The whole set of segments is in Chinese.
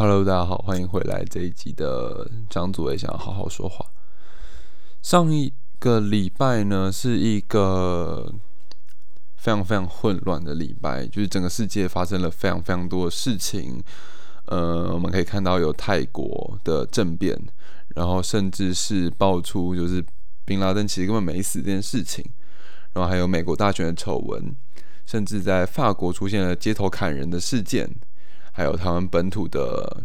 Hello，大家好，欢迎回来这一集的张祖伟想要好好说话。上一个礼拜呢，是一个非常非常混乱的礼拜，就是整个世界发生了非常非常多的事情。呃，我们可以看到有泰国的政变，然后甚至是爆出就是宾拉登其实根本没死这件事情，然后还有美国大选的丑闻，甚至在法国出现了街头砍人的事件。还有他们本土的，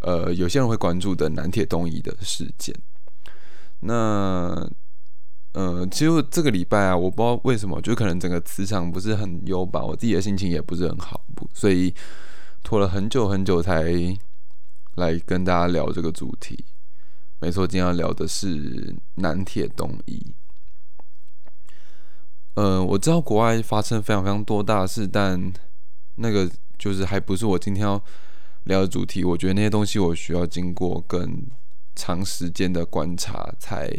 呃，有些人会关注的南铁东移的事件。那，呃，其实这个礼拜啊，我不知道为什么，就可能整个磁场不是很优吧，我自己的心情也不是很好，所以拖了很久很久才来跟大家聊这个主题。没错，今天要聊的是南铁东移。呃，我知道国外发生非常非常多大事，但那个。就是还不是我今天要聊的主题，我觉得那些东西我需要经过更长时间的观察，才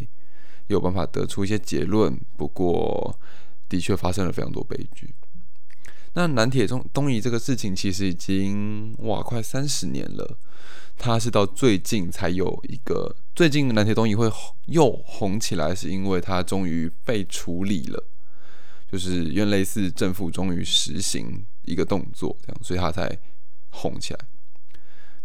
有办法得出一些结论。不过，的确发生了非常多悲剧。那南铁中东移这个事情，其实已经哇快三十年了。它是到最近才有一个，最近南铁东移会又红起来，是因为它终于被处理了，就是因为类似政府终于实行。一个动作，这样，所以他才红起来。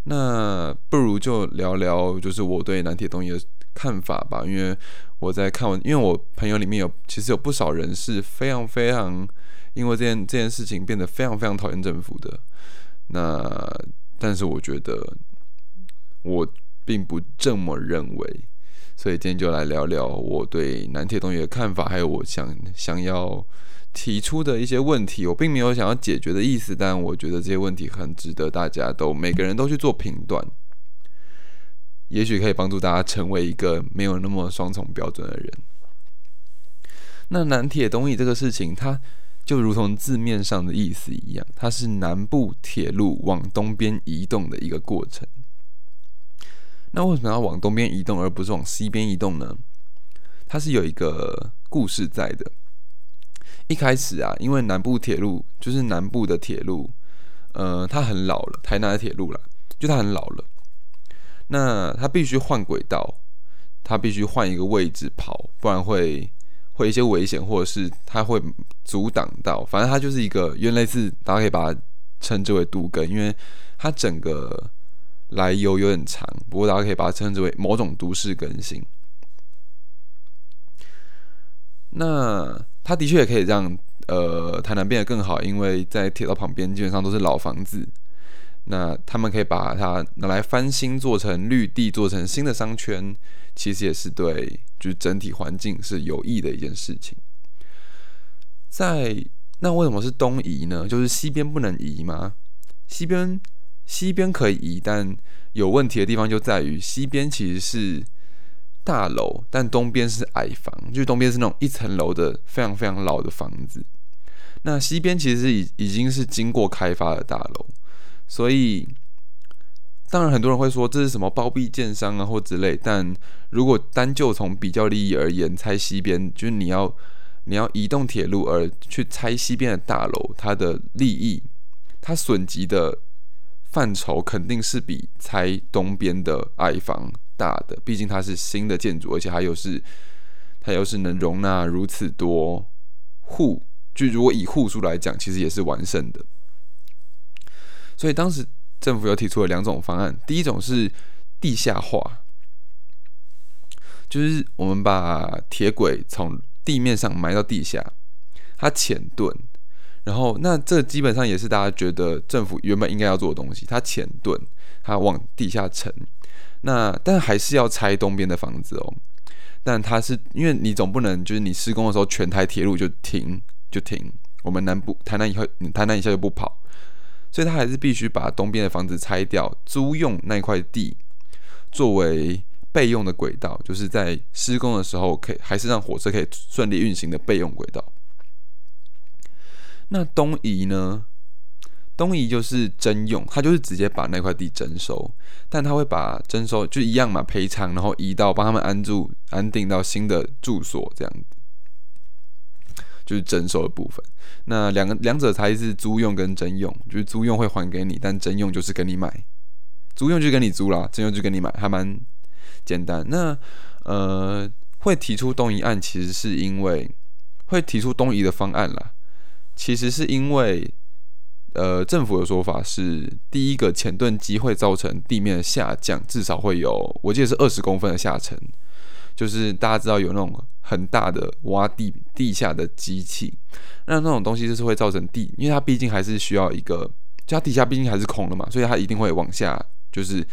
那不如就聊聊，就是我对南铁东移的看法吧。因为我在看完，因为我朋友里面有其实有不少人是非常非常因为这件这件事情变得非常非常讨厌政府的。那但是我觉得我并不这么认为，所以今天就来聊聊我对南铁东移的看法，还有我想想要。提出的一些问题，我并没有想要解决的意思，但我觉得这些问题很值得大家都每个人都去做评断，也许可以帮助大家成为一个没有那么双重标准的人。那南铁东移这个事情，它就如同字面上的意思一样，它是南部铁路往东边移动的一个过程。那为什么要往东边移动，而不是往西边移动呢？它是有一个故事在的。一开始啊，因为南部铁路就是南部的铁路，呃，它很老了，台南的铁路了，就它很老了，那它必须换轨道，它必须换一个位置跑，不然会会一些危险，或者是它会阻挡到，反正它就是一个，原来是大家可以把它称之为都更，因为它整个来由有点长，不过大家可以把它称之为某种都市更新。那它的确也可以让呃台南变得更好，因为在铁道旁边基本上都是老房子，那他们可以把它拿来翻新，做成绿地，做成新的商圈，其实也是对就是整体环境是有益的一件事情。在那为什么是东移呢？就是西边不能移吗？西边西边可以移，但有问题的地方就在于西边其实是。大楼，但东边是矮房，就是东边是那种一层楼的非常非常老的房子。那西边其实已已经是经过开发的大楼，所以当然很多人会说这是什么包庇建商啊或之类。但如果单就从比较利益而言，拆西边就是你要你要移动铁路而去拆西边的大楼，它的利益它损及的范畴肯定是比拆东边的矮房。大的，毕竟它是新的建筑，而且它又是它又是能容纳如此多户，就如果以户数来讲，其实也是完胜的。所以当时政府有提出了两种方案，第一种是地下化，就是我们把铁轨从地面上埋到地下，它浅盾，然后那这基本上也是大家觉得政府原本应该要做的东西，它浅盾，它往地下沉。那但还是要拆东边的房子哦，但它是因为你总不能就是你施工的时候全台铁路就停就停，我们南部台南以后台南一下就不跑，所以他还是必须把东边的房子拆掉，租用那块地作为备用的轨道，就是在施工的时候可以还是让火车可以顺利运行的备用轨道。那东移呢？东移就是征用，他就是直接把那块地征收，但他会把征收就一样嘛，赔偿，然后移到帮他们安住、安定到新的住所，这样子，就是征收的部分。那两个两者才是租用跟征用，就是租用会还给你，但征用就是跟你买租用就跟你租啦，征用就跟你买，还蛮简单。那呃，会提出东移案，其实是因为会提出东移的方案啦，其实是因为呃，政府的说法是，第一个前盾机会造成地面下降，至少会有，我记得是二十公分的下沉。就是大家知道有那种很大的挖地地下的机器，那那种东西就是会造成地，因为它毕竟还是需要一个，就它底下毕竟还是空的嘛，所以它一定会往下，就是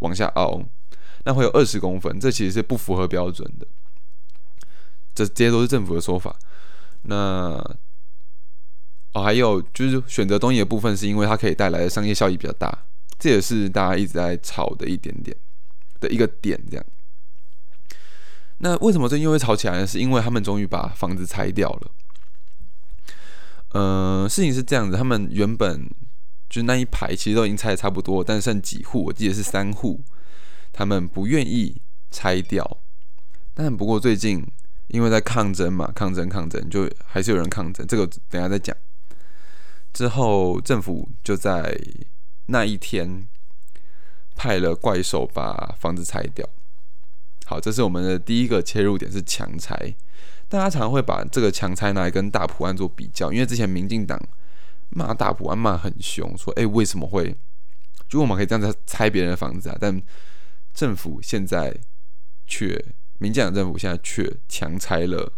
往下凹，那会有二十公分，这其实是不符合标准的，这这些都是政府的说法。那哦，还有就是选择东野的部分，是因为它可以带来的商业效益比较大，这也是大家一直在炒的一点点的一个点，这样。那为什么最近又会吵起来呢？是因为他们终于把房子拆掉了。呃，事情是这样子，他们原本就那一排其实都已经拆的差不多，但剩几户，我记得是三户，他们不愿意拆掉。但不过最近因为在抗争嘛，抗争抗争，就还是有人抗争，这个等下再讲。之后政府就在那一天派了怪兽把房子拆掉。好，这是我们的第一个切入点是强拆，大家常常会把这个强拆拿来跟大埔案做比较，因为之前民进党骂大埔案骂很凶，说哎为什么会，就我们可以这样子拆别人的房子啊，但政府现在却民进党政府现在却强拆了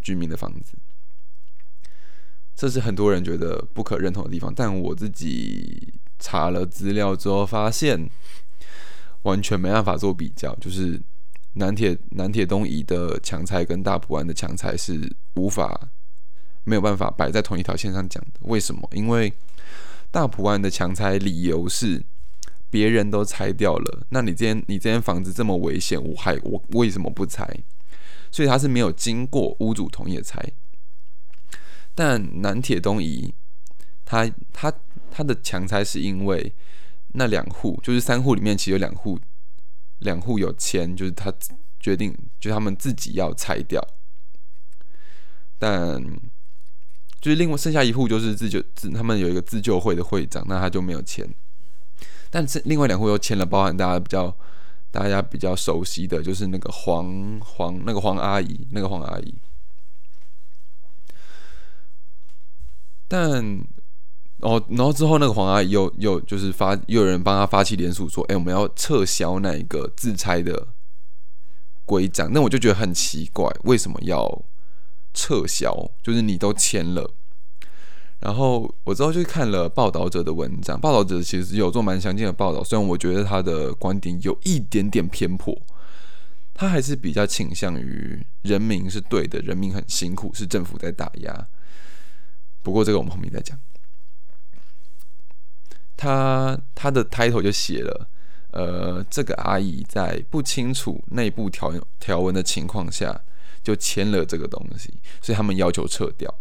居民的房子，这是很多人觉得不可认同的地方，但我自己查了资料之后发现，完全没办法做比较，就是。南铁南铁东移的强拆跟大埔湾的强拆是无法没有办法摆在同一条线上讲的。为什么？因为大埔湾的强拆理由是别人都拆掉了，那你这间你这间房子这么危险，我还我为什么不拆？所以他是没有经过屋主同意拆。但南铁东移，他他他的强拆是因为那两户就是三户里面其实有两户。两户有签，就是他决定，就他们自己要拆掉，但就是另外剩下一户就是自救自，他们有一个自救会的会长，那他就没有签，但是另外两户又签了，包含大家比较大家比较熟悉的就是那个黄黄那个黄阿姨，那个黄阿姨，但。哦，然后之后那个黄阿姨又又就是发，又有人帮他发起联署说，哎，我们要撤销那一个自拆的规章。那我就觉得很奇怪，为什么要撤销？就是你都签了。然后我之后就看了报道者的文章，报道者其实有做蛮详尽的报道，虽然我觉得他的观点有一点点偏颇，他还是比较倾向于人民是对的，人民很辛苦，是政府在打压。不过这个我们后面再讲。他他的 title 就写了，呃，这个阿姨在不清楚内部条条文的情况下就签了这个东西，所以他们要求撤掉。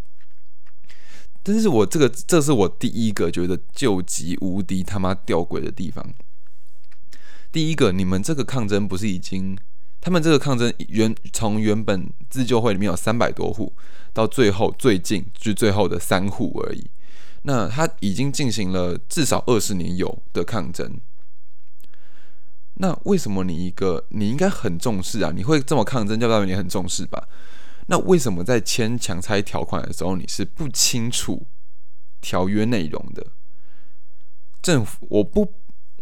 但是我这个这是我第一个觉得救急无敌他妈吊诡的地方。第一个，你们这个抗争不是已经，他们这个抗争原从原本自救会里面有三百多户，到最后最近就最后的三户而已。那他已经进行了至少二十年有的抗争，那为什么你一个你应该很重视啊？你会这么抗争，就代表你很重视吧？那为什么在签强拆条款的时候，你是不清楚条约内容的？政府，我不，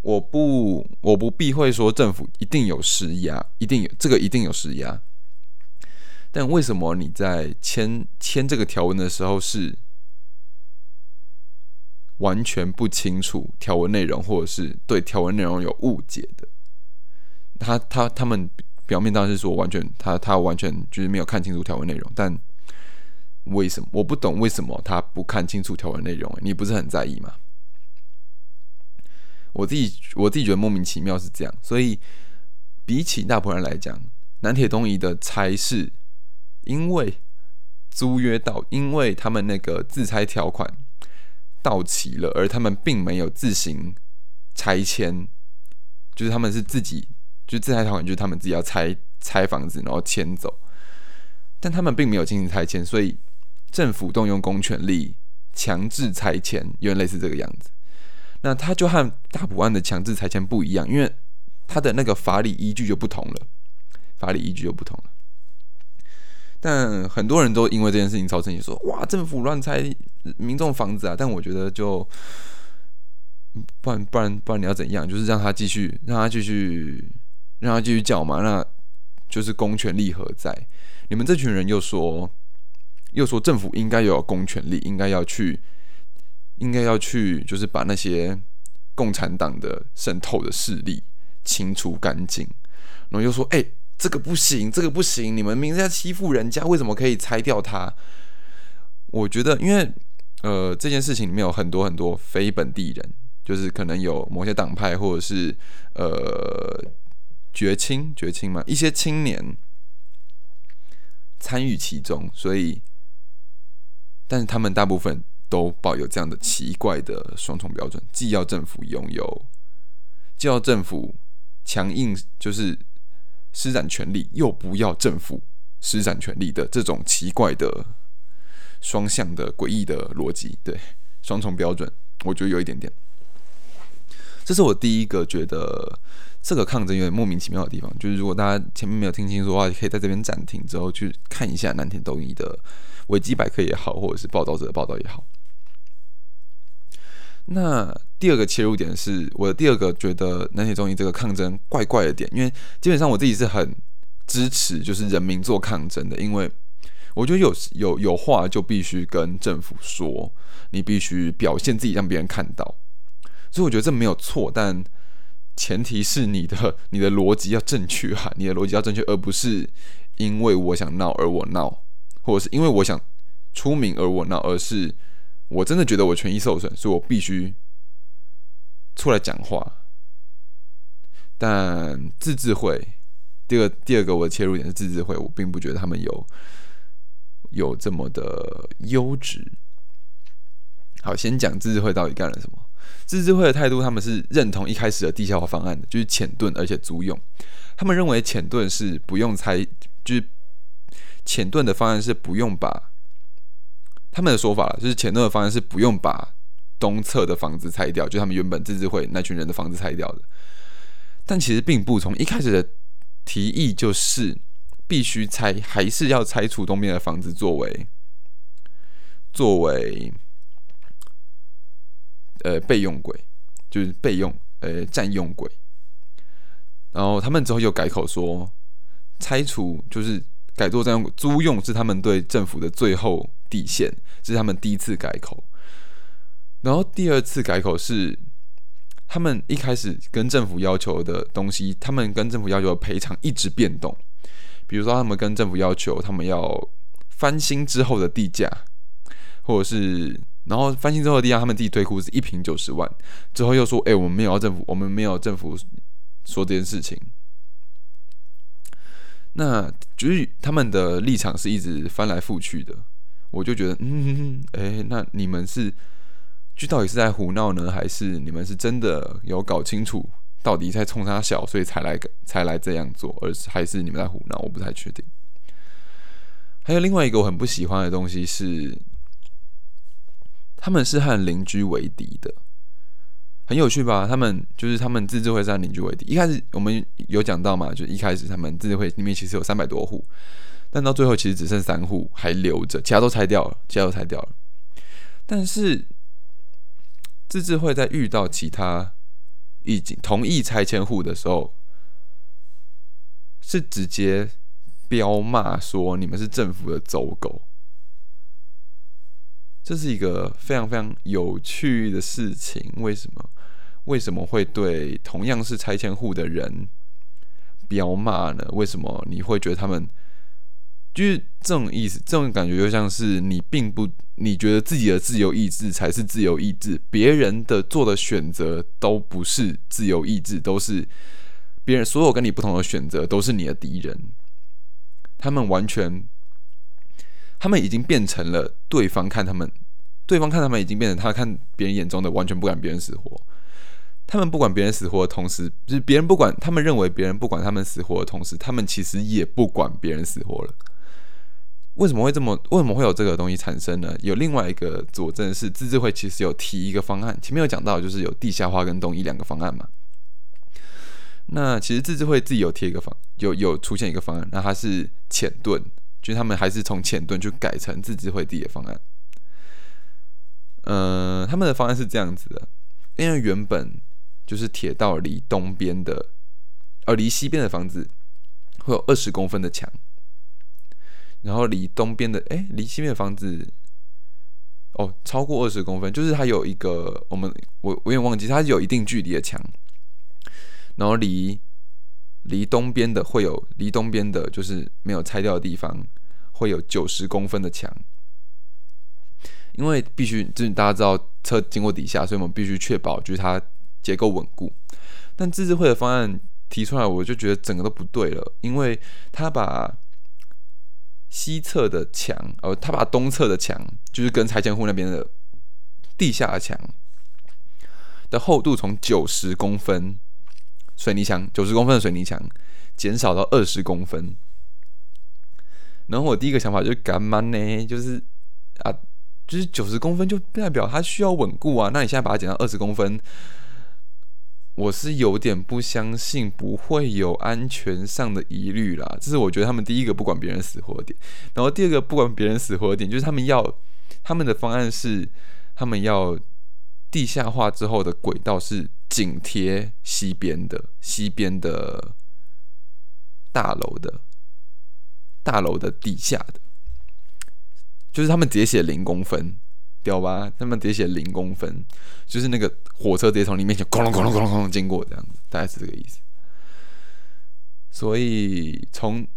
我不，我不避讳说政府一定有施压，一定有这个一定有施压，但为什么你在签签这个条文的时候是？完全不清楚条文内容，或者是对条文内容有误解的，他他他们表面当然是说完全他他完全就是没有看清楚条文内容，但为什么我不懂为什么他不看清楚条文内容？你不是很在意吗？我自己我自己觉得莫名其妙是这样，所以比起大部分人来讲，南铁东移的拆是因为租约到，因为他们那个自拆条款。到期了，而他们并没有自行拆迁，就是他们是自己，就自拆条款，就是他们自己要拆拆房子，然后迁走，但他们并没有进行拆迁，所以政府动用公权力强制拆迁，有点类似这个样子。那他就和大埔案的强制拆迁不一样，因为他的那个法理依据就不同了，法理依据就不同了。但很多人都因为这件事情造成，你说哇，政府乱拆民众房子啊！但我觉得就不然不然不然你要怎样？就是让他继续让他继续让他继续叫嘛？那就是公权力何在？你们这群人又说又说政府应该有公权力，应该要去应该要去，就是把那些共产党的渗透的势力清除干净，然后又说哎。这个不行，这个不行！你们明明在欺负人家，为什么可以拆掉它？我觉得，因为呃，这件事情里面有很多很多非本地人，就是可能有某些党派或者是呃绝青绝青嘛，一些青年参与其中，所以，但是他们大部分都抱有这样的奇怪的双重标准，既要政府拥有，既要政府强硬，就是。施展权力又不要政府施展权力的这种奇怪的双向的诡异的逻辑，对双重标准，我觉得有一点点。这是我第一个觉得这个抗争有点莫名其妙的地方。就是如果大家前面没有听清楚的话，可以在这边暂停之后去看一下南田东一的维基百科也好，或者是报道者的报道也好。那第二个切入点是我的第二个觉得南铁中医这个抗争怪怪的点，因为基本上我自己是很支持就是人民做抗争的，因为我觉得有有有话就必须跟政府说，你必须表现自己让别人看到，所以我觉得这没有错，但前提是你的你的逻辑要正确哈，你的逻辑要正确，而不是因为我想闹而我闹，或者是因为我想出名而我闹，而是。我真的觉得我权益受损，所以我必须出来讲话。但自治会，第二第二个我的切入点是自治会，我并不觉得他们有有这么的优质。好，先讲自治会到底干了什么。自治会的态度，他们是认同一开始的地下化方案的，就是浅盾而且租用。他们认为浅盾是不用拆，就是浅盾的方案是不用把。他们的说法就是前段的方案是不用把东侧的房子拆掉，就他们原本自治会那群人的房子拆掉的。但其实并不从一开始的提议就是必须拆，还是要拆除东边的房子作为作为呃备用轨，就是备用呃占用轨。然后他们之后又改口说，拆除就是改做占用租用是他们对政府的最后。底线，这是他们第一次改口，然后第二次改口是他们一开始跟政府要求的东西，他们跟政府要求的赔偿一直变动。比如说，他们跟政府要求他们要翻新之后的地价，或者是然后翻新之后的地价，他们自己推估是一平九十万，之后又说：“哎，我们没有政府，我们没有政府说这件事情。”那就是他们的立场是一直翻来覆去的。我就觉得，嗯，哎，那你们是，就到底是在胡闹呢，还是你们是真的有搞清楚到底在冲他小，所以才来才来这样做，而还是你们在胡闹？我不太确定。还有另外一个我很不喜欢的东西是，他们是和邻居为敌的，很有趣吧？他们就是他们自治会和邻居为敌。一开始我们有讲到嘛，就一开始他们自治会里面其实有三百多户。但到最后，其实只剩三户还留着，其他都拆掉了，其他都拆掉了。但是自治会在遇到其他已经同意拆迁户的时候，是直接彪骂说：“你们是政府的走狗。”这是一个非常非常有趣的事情。为什么？为什么会对同样是拆迁户的人彪骂呢？为什么你会觉得他们？就是这种意思，这种感觉就像是你并不，你觉得自己的自由意志才是自由意志，别人的做的选择都不是自由意志，都是别人所有跟你不同的选择都是你的敌人。他们完全，他们已经变成了对方看他们，对方看他们已经变成他看别人眼中的完全不管别人死活。他们不管别人死活的同时，就是别人不管他们认为别人不管他们死活的同时，他们其实也不管别人死活了。为什么会这么？为什么会有这个东西产生呢？有另外一个佐证是，自治会其实有提一个方案，前面有讲到，就是有地下化跟东移两个方案嘛。那其实自治会自己有贴一个方，有有出现一个方案，那它是浅盾，就是他们还是从浅盾去改成自治会地的方案。呃，他们的方案是这样子的，因为原本就是铁道离东边的，呃，离西边的房子会有二十公分的墙。然后离东边的，哎，离西边的房子，哦，超过二十公分，就是它有一个，我们我我有忘记，它是有一定距离的墙。然后离离东边的会有，离东边的就是没有拆掉的地方，会有九十公分的墙。因为必须，就是大家知道车经过底下，所以我们必须确保就是它结构稳固。但自治会的方案提出来，我就觉得整个都不对了，因为他把西侧的墙，呃，他把东侧的墙，就是跟拆迁户那边的地下墙的厚度从九十公分水泥墙，九十公分的水泥墙减少到二十公分。然后我第一个想法就是干嘛呢？就是啊，就是九十公分就代表它需要稳固啊。那你现在把它减到二十公分？我是有点不相信不会有安全上的疑虑啦，这是我觉得他们第一个不管别人死活的点。然后第二个不管别人死活的点，就是他们要他们的方案是，他们要地下化之后的轨道是紧贴西边的西边的大楼的大楼的底下的，就是他们直接写零公分。屌吧？他们直接写零公分，就是那个火车直接从你面前咣隆咣隆咣隆咣隆经过，这样子，大概是这个意思。所以从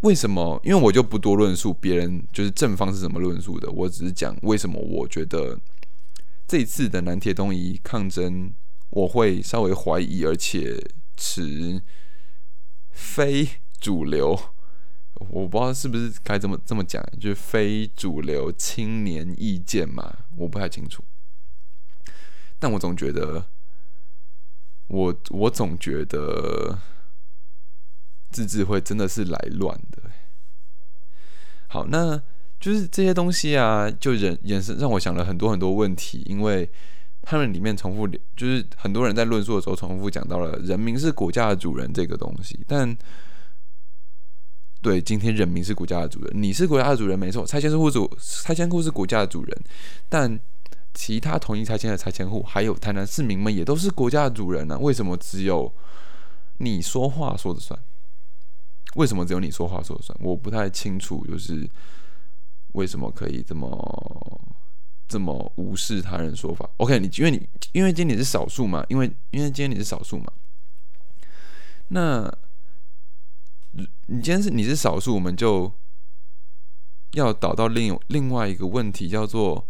为什么？因为我就不多论述别人就是正方是怎么论述的，我只是讲为什么我觉得这一次的南铁东移抗争，我会稍微怀疑，而且持非主流。我不知道是不是该这么这么讲，就是非主流青年意见嘛，我不太清楚。但我总觉得，我我总觉得自治会真的是来乱的。好，那就是这些东西啊，就人也是让我想了很多很多问题，因为他们里面重复，就是很多人在论述的时候重复讲到了“人民是国家的主人”这个东西，但。对，今天人民是国家的主人，你是国家的主人，没错。拆迁户主，拆迁户是国家的主人，但其他同意拆迁的拆迁户，还有台南市民们也都是国家的主人呢。为什么只有你说话说的算？为什么只有你说话说的算？我不太清楚，就是为什么可以这么这么无视他人说法？OK，你因为你因为今天你是少数嘛，因为因为今天你是少数嘛，那。你今天是你是少数，我们就要导到另另外一个问题，叫做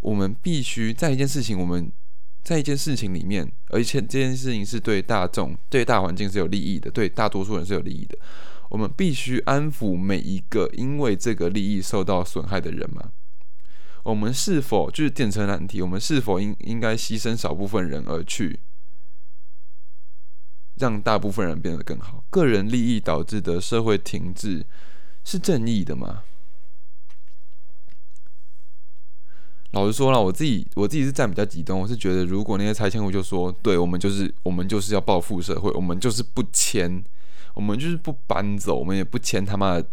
我们必须在一件事情，我们在一件事情里面，而且这件事情是对大众、对大环境是有利益的，对大多数人是有利益的。我们必须安抚每一个因为这个利益受到损害的人吗？我们是否就是电车难题？我们是否应应该牺牲少部分人而去？让大部分人变得更好，个人利益导致的社会停滞是正义的吗？老实说了，我自己我自己是站比较极端，我是觉得如果那些拆迁户就说，对我们就是我们就是要报复社会，我们就是不签，我们就是不搬走，我们也不签他妈的，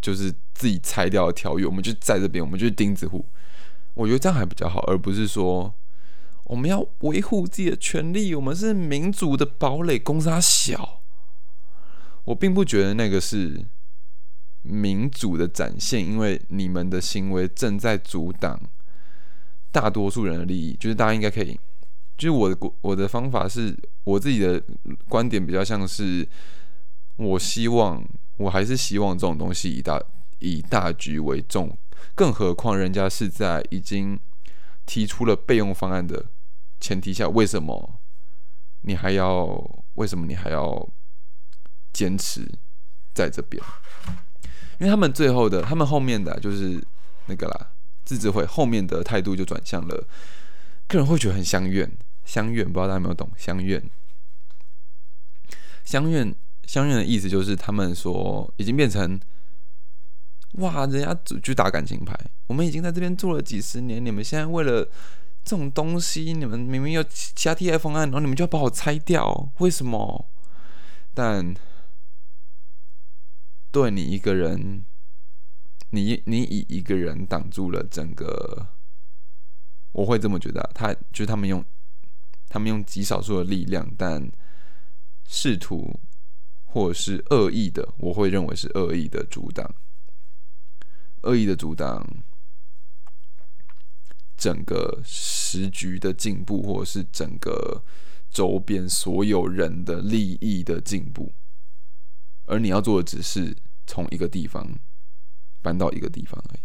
就是自己拆掉的条约，我们就在这边，我们就是钉子户，我觉得这样还比较好，而不是说。我们要维护自己的权利，我们是民主的堡垒。公司小，我并不觉得那个是民主的展现，因为你们的行为正在阻挡大多数人的利益。就是大家应该可以，就是我的我的方法是我自己的观点比较像是，我希望我还是希望这种东西以大以大局为重，更何况人家是在已经提出了备用方案的。前提下，为什么你还要？为什么你还要坚持在这边？因为他们最后的，他们后面的就是那个啦，自治会后面的态度就转向了，个人会觉得很相怨，相怨，不知道大家有没有懂？相怨，相怨，相怨的意思就是他们说已经变成哇，人家就打感情牌。我们已经在这边做了几十年，你们现在为了这种东西，你们明明有其他替代方案，然后你们就要把我拆掉，为什么？但对你一个人，你你以一个人挡住了整个，我会这么觉得。他就是他们用他们用极少数的力量，但试图或者是恶意的，我会认为是恶意的阻挡。恶意的阻挡整个时局的进步，或者是整个周边所有人的利益的进步，而你要做的只是从一个地方搬到一个地方而已。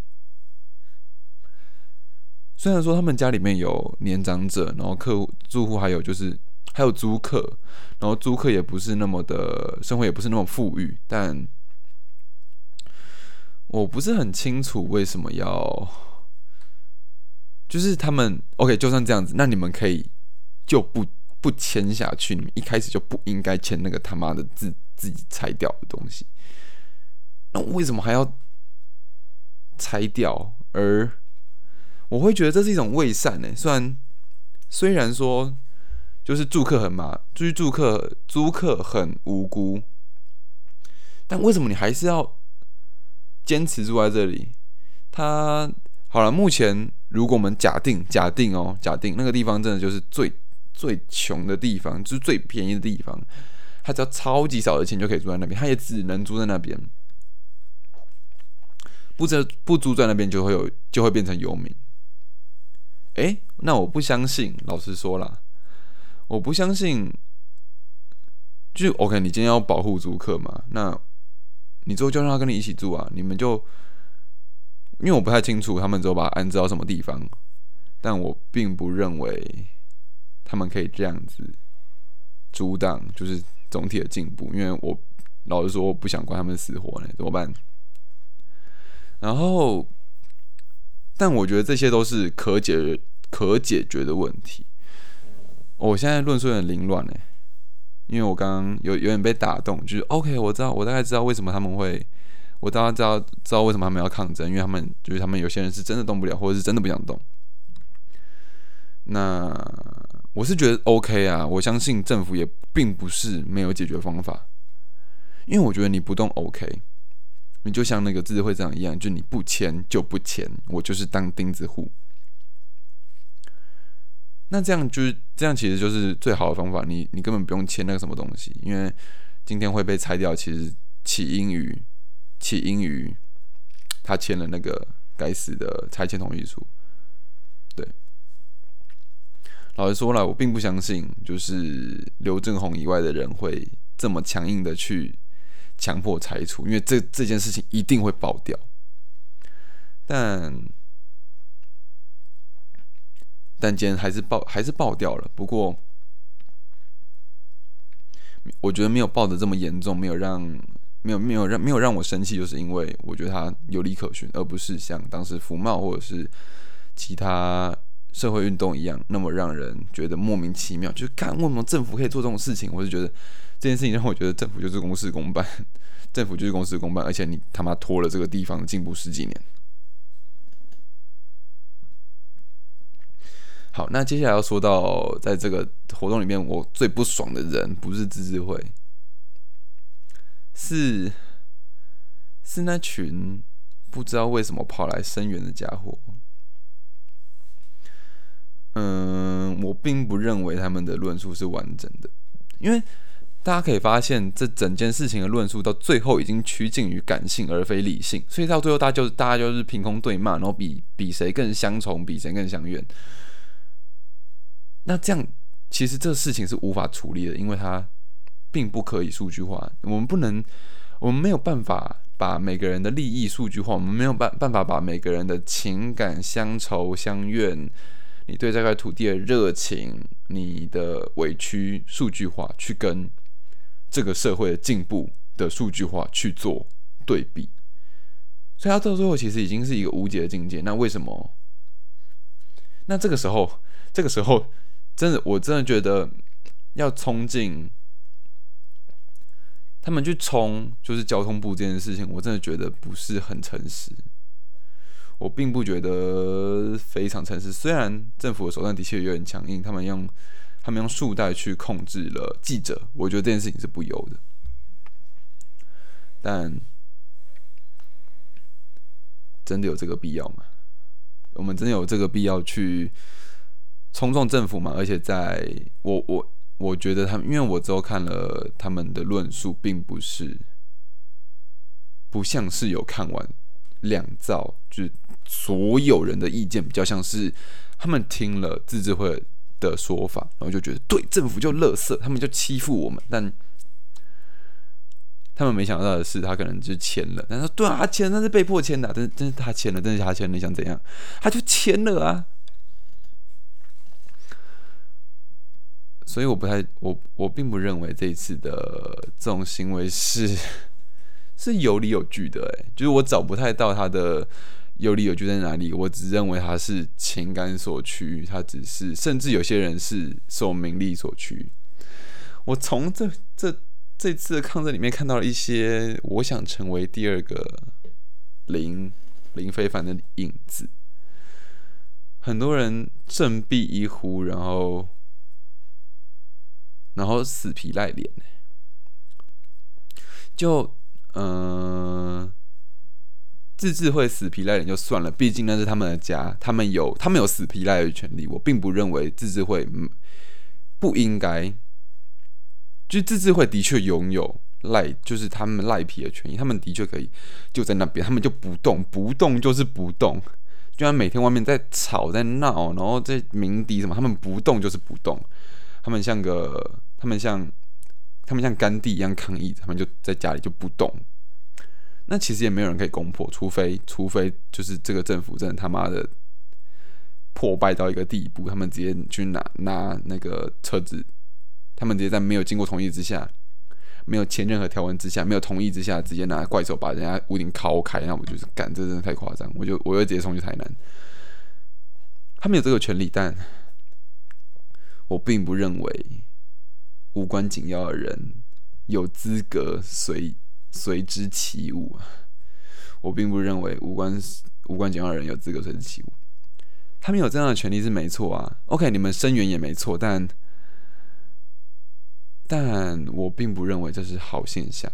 虽然说他们家里面有年长者，然后客户住户还有就是还有租客，然后租客也不是那么的生活也不是那么富裕，但。我不是很清楚为什么要，就是他们 OK，就算这样子，那你们可以就不不签下去，你们一开始就不应该签那个他妈的自自己拆掉的东西。那为什么还要拆掉？而我会觉得这是一种伪善呢。虽然虽然说就是住客很麻，就是住客租客很无辜，但为什么你还是要？坚持住在这里，他好了。目前，如果我们假定假定哦，假定那个地方真的就是最最穷的地方，就是最便宜的地方，他只要超级少的钱就可以住在那边，他也只能住在那边。不租不租在那边就会有就会变成游民。哎，那我不相信。老实说了，我不相信。就 OK，你今天要保护租客嘛？那。你之后就让他跟你一起住啊！你们就，因为我不太清楚他们之后把安置到什么地方，但我并不认为他们可以这样子阻挡，就是总体的进步。因为我老实说，我不想管他们死活呢，怎么办？然后，但我觉得这些都是可解可解决的问题。我现在论述有点凌乱呢。因为我刚刚有有点被打动，就是 OK，我知道，我大概知道为什么他们会，我大概知道知道为什么他们要抗争，因为他们就是他们有些人是真的动不了，或者是真的不想动。那我是觉得 OK 啊，我相信政府也并不是没有解决方法，因为我觉得你不动 OK，你就像那个自治会长一样，就你不签就不签，我就是当钉子户。那这样就是这样，其实就是最好的方法。你你根本不用签那个什么东西，因为今天会被拆掉，其实起因于起因于他签了那个该死的拆迁同意书。对，老实说了，我并不相信，就是刘正宏以外的人会这么强硬的去强迫拆除，因为这这件事情一定会爆掉。但但今天还是爆，还是爆掉了。不过，我觉得没有爆的这么严重，没有让没有没有让没有让我生气，就是因为我觉得他有理可循，而不是像当时福茂或者是其他社会运动一样，那么让人觉得莫名其妙。就是看为什么政府可以做这种事情，我就觉得这件事情让我觉得政府就是公事公办，政府就是公事公办，而且你他妈拖了这个地方进步十几年。好，那接下来要说到，在这个活动里面，我最不爽的人不是自治会，是是那群不知道为什么跑来声援的家伙。嗯，我并不认为他们的论述是完整的，因为大家可以发现，这整件事情的论述到最后已经趋近于感性而非理性，所以到最后大家就大家就是凭空对骂，然后比比谁更相从，比谁更相怨。那这样，其实这事情是无法处理的，因为他并不可以数据化。我们不能，我们没有办法把每个人的利益数据化，我们没有办办法把每个人的情感、乡愁、乡怨，你对这块土地的热情、你的委屈数据化，去跟这个社会的进步的数据化去做对比。所以，他到最后其实已经是一个无解的境界。那为什么？那这个时候，这个时候。真的，我真的觉得要冲进，他们去冲就是交通部这件事情，我真的觉得不是很诚实。我并不觉得非常诚实，虽然政府的手段的确有点强硬，他们用他们用束带去控制了记者，我觉得这件事情是不优的。但真的有这个必要吗？我们真的有这个必要去冲撞政府吗？而且在我我我觉得他们，因为我之后看了他们的论述，并不是不像是有看完两造，就是所有人的意见，比较像是他们听了自治会的说法，然后就觉得对政府就乐色，他们就欺负我们，但。他们没想到的是，他可能就签了。但是对啊，他签那是被迫签的，但是但是他签了，但是他签了，你想怎样？他就签了啊。所以我不太，我我并不认为这一次的这种行为是 是有理有据的。哎，就是我找不太到他的有理有据在哪里。我只认为他是情感所趋，他只是，甚至有些人是受名利所趋。我从这这。这次的抗争里面看到了一些我想成为第二个林林非凡的影子，很多人振臂一呼，然后然后死皮赖脸，就嗯，自治会死皮赖脸就算了，毕竟那是他们的家，他们有他们有死皮赖脸的权利，我并不认为自治会不应该。就自治会的确拥有赖，就是他们赖皮的权益，他们的确可以就在那边，他们就不动，不动就是不动。就像每天外面在吵在闹，然后在鸣笛什么，他们不动就是不动。他们像个，他们像，他们像甘地一样抗议，他们就在家里就不动。那其实也没有人可以攻破，除非除非就是这个政府真的他妈的破败到一个地步，他们直接去拿拿那个车子。他们直接在没有经过同意之下，没有签任何条文之下，没有同意之下，直接拿怪手把人家屋顶敲开，那我就是干，这真的太夸张。我就我就直接冲去台南。他们有这个权利，但我并不认为无关紧要的人有资格随随之起舞啊。我并不认为无关无关紧要的人有资格随之起舞。他们有这样的权利是没错啊。OK，你们声援也没错，但。但我并不认为这是好现象，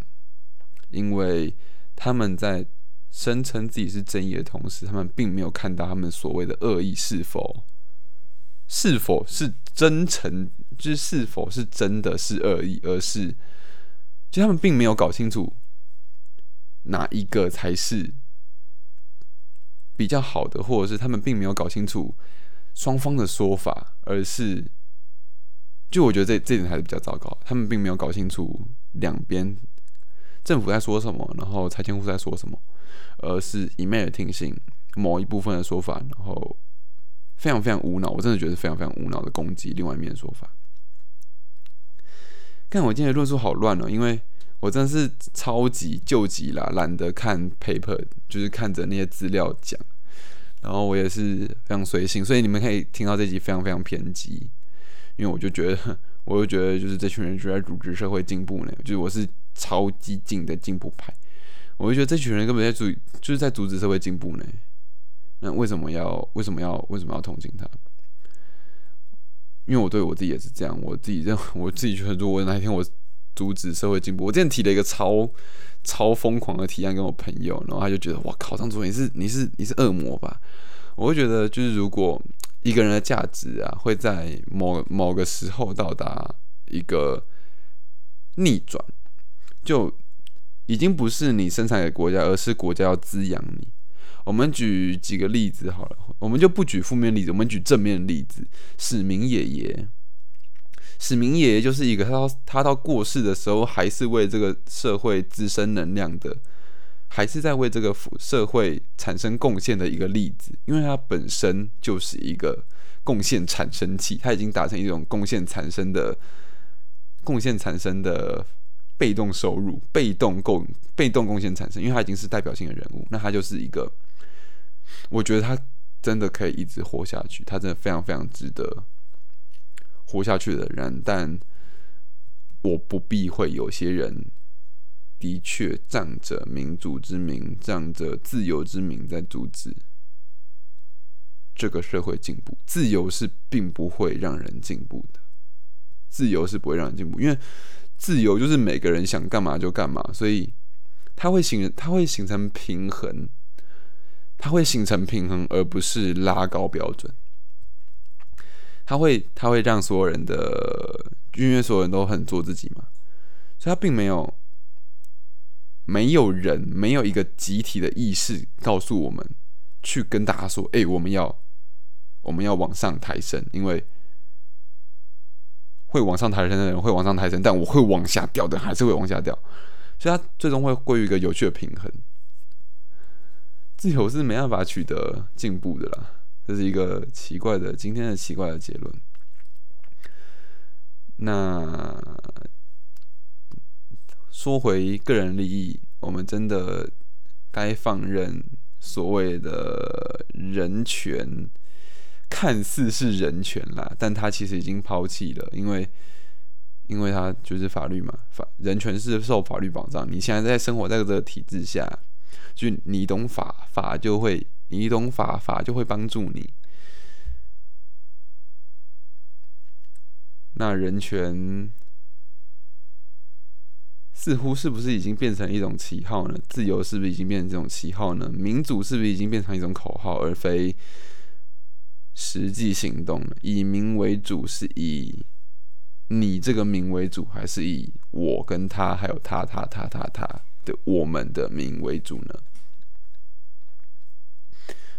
因为他们在声称自己是正义的同时，他们并没有看到他们所谓的恶意是否是否是真诚，就是是否是真的是恶意，而是就他们并没有搞清楚哪一个才是比较好的，或者是他们并没有搞清楚双方的说法，而是。就我觉得这这点还是比较糟糕，他们并没有搞清楚两边政府在说什么，然后拆迁户在说什么，而是一昧的听信某一部分的说法，然后非常非常无脑，我真的觉得非常非常无脑的攻击另外一面的说法。看我今天的论述好乱哦，因为我真的是超级救急啦，懒得看 paper，就是看着那些资料讲，然后我也是非常随性，所以你们可以听到这集非常非常偏激。因为我就觉得，我就觉得，就是这群人就在组织社会进步呢。就是我是超激进的进步派，我就觉得这群人根本在阻，就是在阻止社会进步呢。那为什么要为什么要为什么要同情他？因为我对我自己也是这样，我自己认 我自己觉得，如果哪一天我阻止社会进步，我之前提了一个超超疯狂的提案跟我朋友，然后他就觉得哇靠，张主任你是你是你是恶魔吧？我会觉得就是如果。一个人的价值啊，会在某某个时候到达一个逆转，就已经不是你生产给国家，而是国家要滋养你。我们举几个例子好了，我们就不举负面例子，我们举正面例子。史明爷爷，史明爷爷就是一个他到他到过世的时候，还是为这个社会滋生能量的。还是在为这个社会产生贡献的一个例子，因为他本身就是一个贡献产生器，他已经达成一种贡献产生的贡献产生的被动收入、被动贡被动贡献产生，因为他已经是代表性的人物，那他就是一个，我觉得他真的可以一直活下去，他真的非常非常值得活下去的人，但我不避讳有些人。的确仗着民主之名，仗着自由之名在阻止这个社会进步。自由是并不会让人进步的，自由是不会让人进步，因为自由就是每个人想干嘛就干嘛，所以它会形它会形成平衡，它会形成平衡，而不是拉高标准。它会它会让所有人的，因为所有人都很做自己嘛，所以它并没有。没有人，没有一个集体的意识告诉我们，去跟大家说：“哎，我们要，我们要往上抬升。”因为会往上抬升的人会往上抬升，但我会往下掉的还是会往下掉，所以它最终会归于一个有趣的平衡。自由是没办法取得进步的啦，这是一个奇怪的今天的奇怪的结论。那。说回个人利益，我们真的该放任所谓的人权，看似是人权啦，但他其实已经抛弃了，因为，因为他就是法律嘛，法人权是受法律保障。你现在在生活在这个体制下，就你懂法，法就会你懂法，法就会帮助你。那人权。似乎是不是已经变成一种旗号呢？自由是不是已经变成这种旗号呢？民主是不是已经变成一种口号，而非实际行动了？以民为主，是以你这个民为主，还是以我跟他，还有他、他、他、他、他的我们的民为主呢？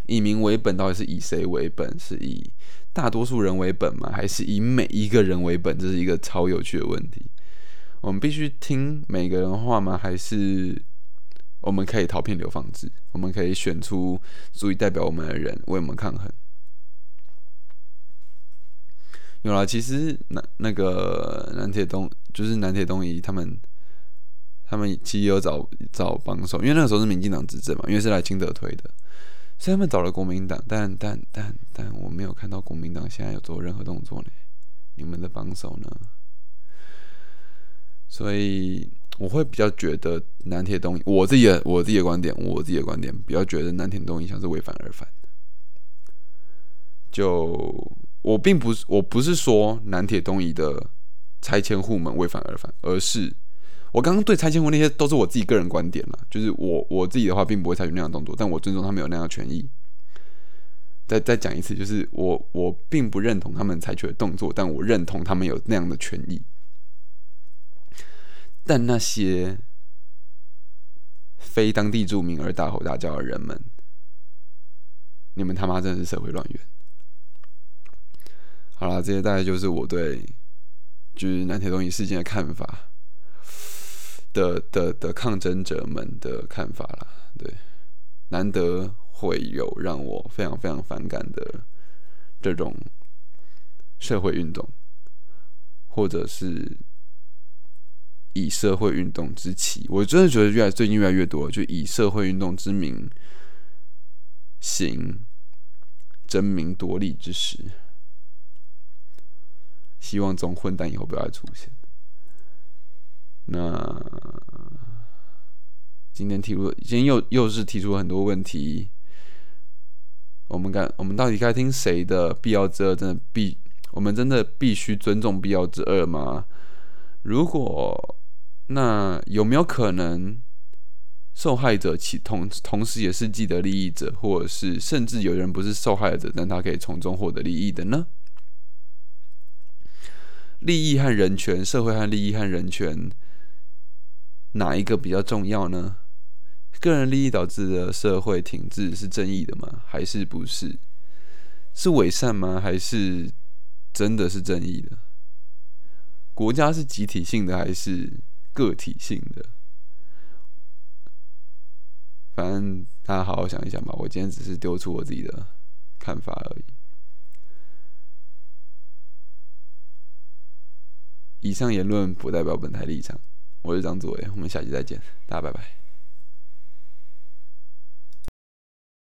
以民为本，到底是以谁为本？是以大多数人为本吗？还是以每一个人为本？这是一个超有趣的问题。我们必须听每个人话吗？还是我们可以逃偏流放制？我们可以选出足以代表我们的人为我们抗衡？有了，其实南那个南铁东就是南铁东移他们，他们其实有找找帮手，因为那个时候是民进党执政嘛，因为是来清德推的，所以他们找了国民党，但但但但我没有看到国民党现在有做任何动作呢。你们的帮手呢？所以我会比较觉得南铁东，我自己的我自己的观点，我自己的观点比较觉得南铁东移像是为反而反的。就我并不是我不是说南铁东移的拆迁户们为反而反，而是我刚刚对拆迁户那些都是我自己个人观点了。就是我我自己的话，并不会采取那样的动作，但我尊重他们有那样的权益。再再讲一次，就是我我并不认同他们采取的动作，但我认同他们有那样的权益。但那些非当地住民而大吼大叫的人们，你们他妈真的是社会乱源！好了，这些大概就是我对就是南铁东移事件的看法的的的抗争者们的看法了。对，难得会有让我非常非常反感的这种社会运动，或者是。以社会运动之旗，我真的觉得越来最近越来越多，就以社会运动之名行争名夺利之时。希望这种混蛋以后不要再出现。那今天提出，今天又又是提出了很多问题。我们该，我们到底该听谁的？必要之二，真的必，我们真的必须尊重必要之二吗？如果。那有没有可能，受害者其同同时也是既得利益者，或者是甚至有人不是受害者，但他可以从中获得利益的呢？利益和人权，社会和利益和人权，哪一个比较重要呢？个人利益导致的社会体制是正义的吗？还是不是？是伪善吗？还是真的是正义的？国家是集体性的还是？个体性的，反正大家好好想一想吧。我今天只是丢出我自己的看法而已。以上言论不代表本台立场。我是张祖伟，我们下期再见，大家拜拜。